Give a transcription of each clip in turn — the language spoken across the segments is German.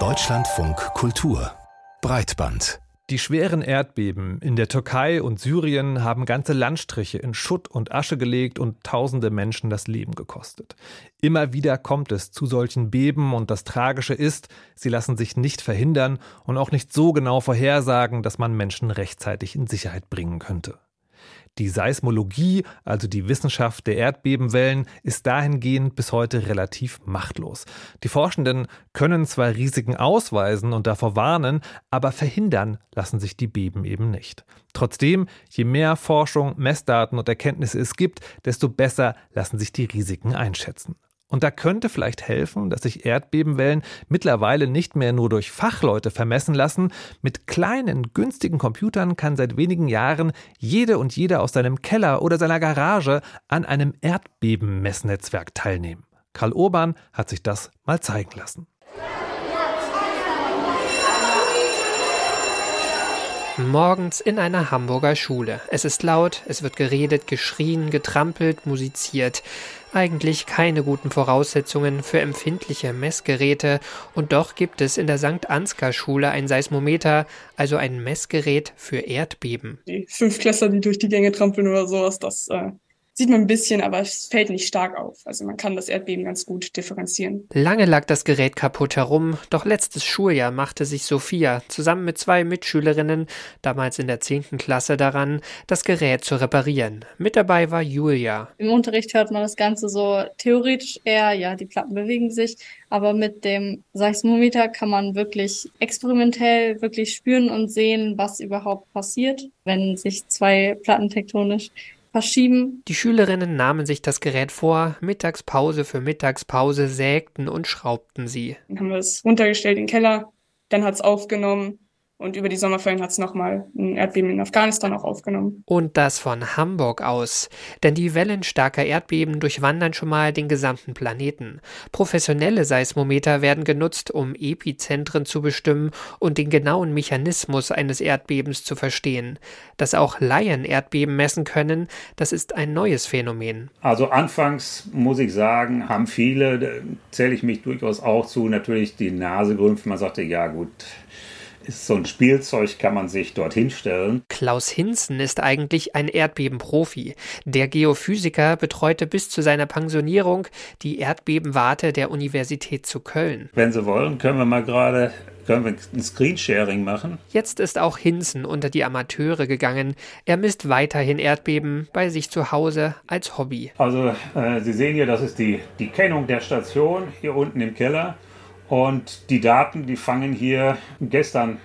Deutschlandfunk Kultur Breitband die schweren Erdbeben in der Türkei und Syrien haben ganze Landstriche in Schutt und Asche gelegt und tausende Menschen das Leben gekostet. Immer wieder kommt es zu solchen Beben und das Tragische ist, sie lassen sich nicht verhindern und auch nicht so genau vorhersagen, dass man Menschen rechtzeitig in Sicherheit bringen könnte. Die Seismologie, also die Wissenschaft der Erdbebenwellen, ist dahingehend bis heute relativ machtlos. Die Forschenden können zwar Risiken ausweisen und davor warnen, aber verhindern lassen sich die Beben eben nicht. Trotzdem, je mehr Forschung, Messdaten und Erkenntnisse es gibt, desto besser lassen sich die Risiken einschätzen. Und da könnte vielleicht helfen, dass sich Erdbebenwellen mittlerweile nicht mehr nur durch Fachleute vermessen lassen. Mit kleinen, günstigen Computern kann seit wenigen Jahren jede und jeder aus seinem Keller oder seiner Garage an einem Erdbebenmessnetzwerk teilnehmen. Karl Urban hat sich das mal zeigen lassen. Morgens in einer Hamburger Schule. Es ist laut, es wird geredet, geschrien, getrampelt, musiziert. Eigentlich keine guten Voraussetzungen für empfindliche Messgeräte und doch gibt es in der St. Ansgar Schule ein Seismometer, also ein Messgerät für Erdbeben. Die Fünfklässler, die durch die Gänge trampeln oder sowas, das äh, sieht man ein bisschen, aber es fällt nicht stark auf. Also man kann das Erdbeben ganz gut differenzieren. Lange lag das Gerät kaputt herum, doch letztes Schuljahr machte sich Sophia zusammen mit zwei Mitschülerinnen, damals in der 10. Klasse, daran, das Gerät zu reparieren. Mit dabei war Julia. Im Unterricht hört man das Ganze so theoretisch eher, ja, die Platten bewegen sich, aber mit dem Seismometer kann man wirklich experimentell wirklich spüren und sehen, was überhaupt passiert, wenn sich zwei Platten tektonisch verschieben. Die Schülerinnen nahmen sich das Gerät vor, Mittagspause für Mittagspause sägten und schraubten sie. Dann haben wir es runtergestellt in den Keller, dann hat es aufgenommen und über die Sommerferien hat es nochmal ein Erdbeben in Afghanistan auch aufgenommen. Und das von Hamburg aus. Denn die Wellen starker Erdbeben durchwandern schon mal den gesamten Planeten. Professionelle Seismometer werden genutzt, um Epizentren zu bestimmen und den genauen Mechanismus eines Erdbebens zu verstehen. Dass auch Laien Erdbeben messen können, das ist ein neues Phänomen. Also anfangs muss ich sagen, haben viele, zähle ich mich durchaus auch zu, natürlich die Nase gerümpft. Man sagte, ja gut, ist so ein Spielzeug, kann man sich dorthin stellen. Klaus Hinzen ist eigentlich ein Erdbebenprofi. Der Geophysiker betreute bis zu seiner Pensionierung die Erdbebenwarte der Universität zu Köln. Wenn Sie wollen, können wir mal gerade können wir ein Screensharing machen. Jetzt ist auch Hinzen unter die Amateure gegangen. Er misst weiterhin Erdbeben bei sich zu Hause als Hobby. Also äh, Sie sehen hier, das ist die, die Kennung der Station hier unten im Keller. Und die Daten, die fangen hier gestern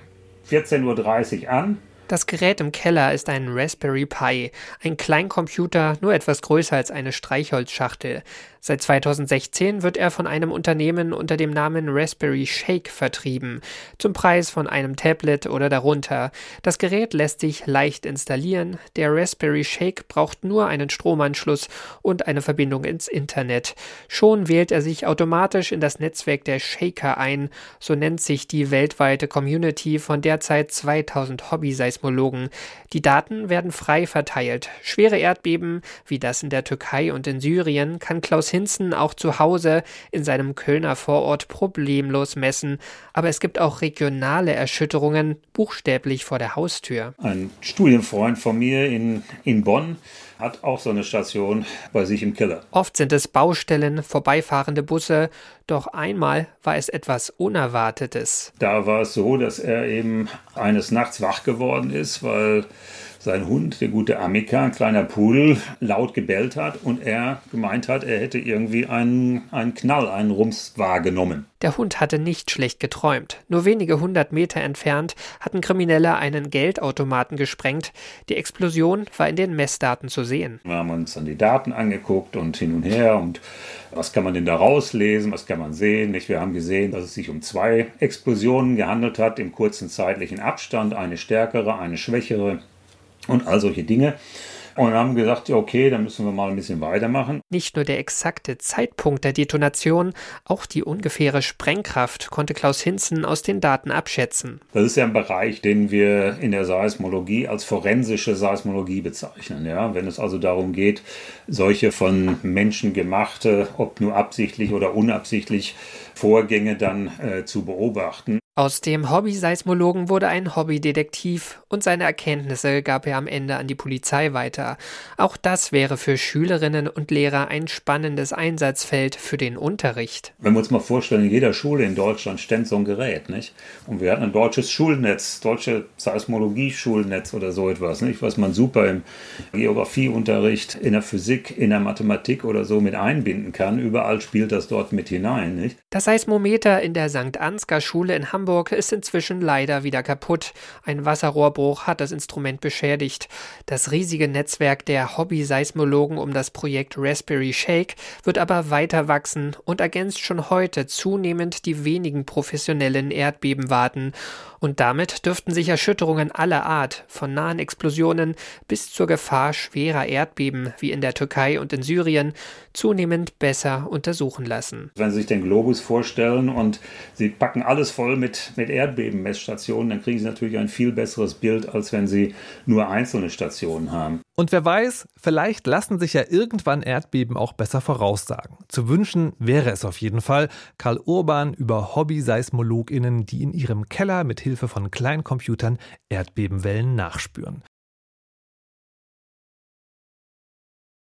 14.30 Uhr an. Das Gerät im Keller ist ein Raspberry Pi, ein Kleincomputer, nur etwas größer als eine Streichholzschachtel. Seit 2016 wird er von einem Unternehmen unter dem Namen Raspberry Shake vertrieben, zum Preis von einem Tablet oder darunter. Das Gerät lässt sich leicht installieren. Der Raspberry Shake braucht nur einen Stromanschluss und eine Verbindung ins Internet. Schon wählt er sich automatisch in das Netzwerk der Shaker ein, so nennt sich die weltweite Community von derzeit 2000 Hobby-Seismologen. Die Daten werden frei verteilt. Schwere Erdbeben, wie das in der Türkei und in Syrien, kann Klaus Hinzen auch zu Hause in seinem Kölner Vorort problemlos messen, aber es gibt auch regionale Erschütterungen, buchstäblich vor der Haustür. Ein Studienfreund von mir in, in Bonn hat auch so eine Station bei sich im Keller. Oft sind es Baustellen, vorbeifahrende Busse, doch einmal war es etwas Unerwartetes. Da war es so, dass er eben eines Nachts wach geworden ist, weil sein Hund, der gute Amika, ein kleiner Pudel, laut gebellt hat und er gemeint hat, er hätte irgendwie einen, einen Knall, einen Rums wahrgenommen. Der Hund hatte nicht schlecht geträumt. Nur wenige hundert Meter entfernt hatten Kriminelle einen Geldautomaten gesprengt. Die Explosion war in den Messdaten zu sehen. Wir haben uns dann die Daten angeguckt und hin und her und was kann man denn da rauslesen, was kann man sehen. Wir haben gesehen, dass es sich um zwei Explosionen gehandelt hat im kurzen zeitlichen Abstand, eine stärkere, eine schwächere und all solche Dinge. Und haben gesagt, ja, okay, dann müssen wir mal ein bisschen weitermachen. Nicht nur der exakte Zeitpunkt der Detonation, auch die ungefähre Sprengkraft konnte Klaus Hinzen aus den Daten abschätzen. Das ist ja ein Bereich, den wir in der Seismologie als forensische Seismologie bezeichnen. Ja? Wenn es also darum geht, solche von Menschen gemachte, ob nur absichtlich oder unabsichtlich, Vorgänge dann äh, zu beobachten. Aus dem Hobby-Seismologen wurde ein Hobbydetektiv und seine Erkenntnisse gab er am Ende an die Polizei weiter. Auch das wäre für Schülerinnen und Lehrer ein spannendes Einsatzfeld für den Unterricht. Wenn wir uns mal vorstellen, in jeder Schule in Deutschland stand so ein Gerät, nicht? Und wir hatten ein deutsches Schulnetz, deutsche Seismologie-Schulnetz oder so etwas, nicht? Was man super im Geografieunterricht, in der Physik, in der Mathematik oder so mit einbinden kann. Überall spielt das dort mit hinein, nicht? Das Seismometer in der St. Ansgar Schule in Hamburg Hamburg ist inzwischen leider wieder kaputt. Ein Wasserrohrbruch hat das Instrument beschädigt. Das riesige Netzwerk der Hobby-Seismologen um das Projekt Raspberry Shake wird aber weiter wachsen und ergänzt schon heute zunehmend die wenigen professionellen Erdbebenwarten. Und damit dürften sich Erschütterungen aller Art, von nahen Explosionen bis zur Gefahr schwerer Erdbeben wie in der Türkei und in Syrien, zunehmend besser untersuchen lassen. Wenn Sie sich den Globus vorstellen und Sie packen alles voll mit, mit Erdbebenmessstationen, dann kriegen Sie natürlich ein viel besseres Bild, als wenn Sie nur einzelne Stationen haben. Und wer weiß, vielleicht lassen sich ja irgendwann Erdbeben auch besser voraussagen. Zu wünschen wäre es auf jeden Fall. Karl Urban über Hobby-SeismologInnen, die in ihrem Keller mit Hilfe von Kleincomputern Erdbebenwellen nachspüren.